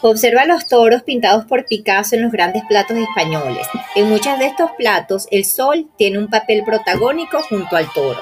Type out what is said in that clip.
Observa los toros pintados por Picasso en los grandes platos españoles. En muchos de estos platos, el sol tiene un papel protagónico junto al toro.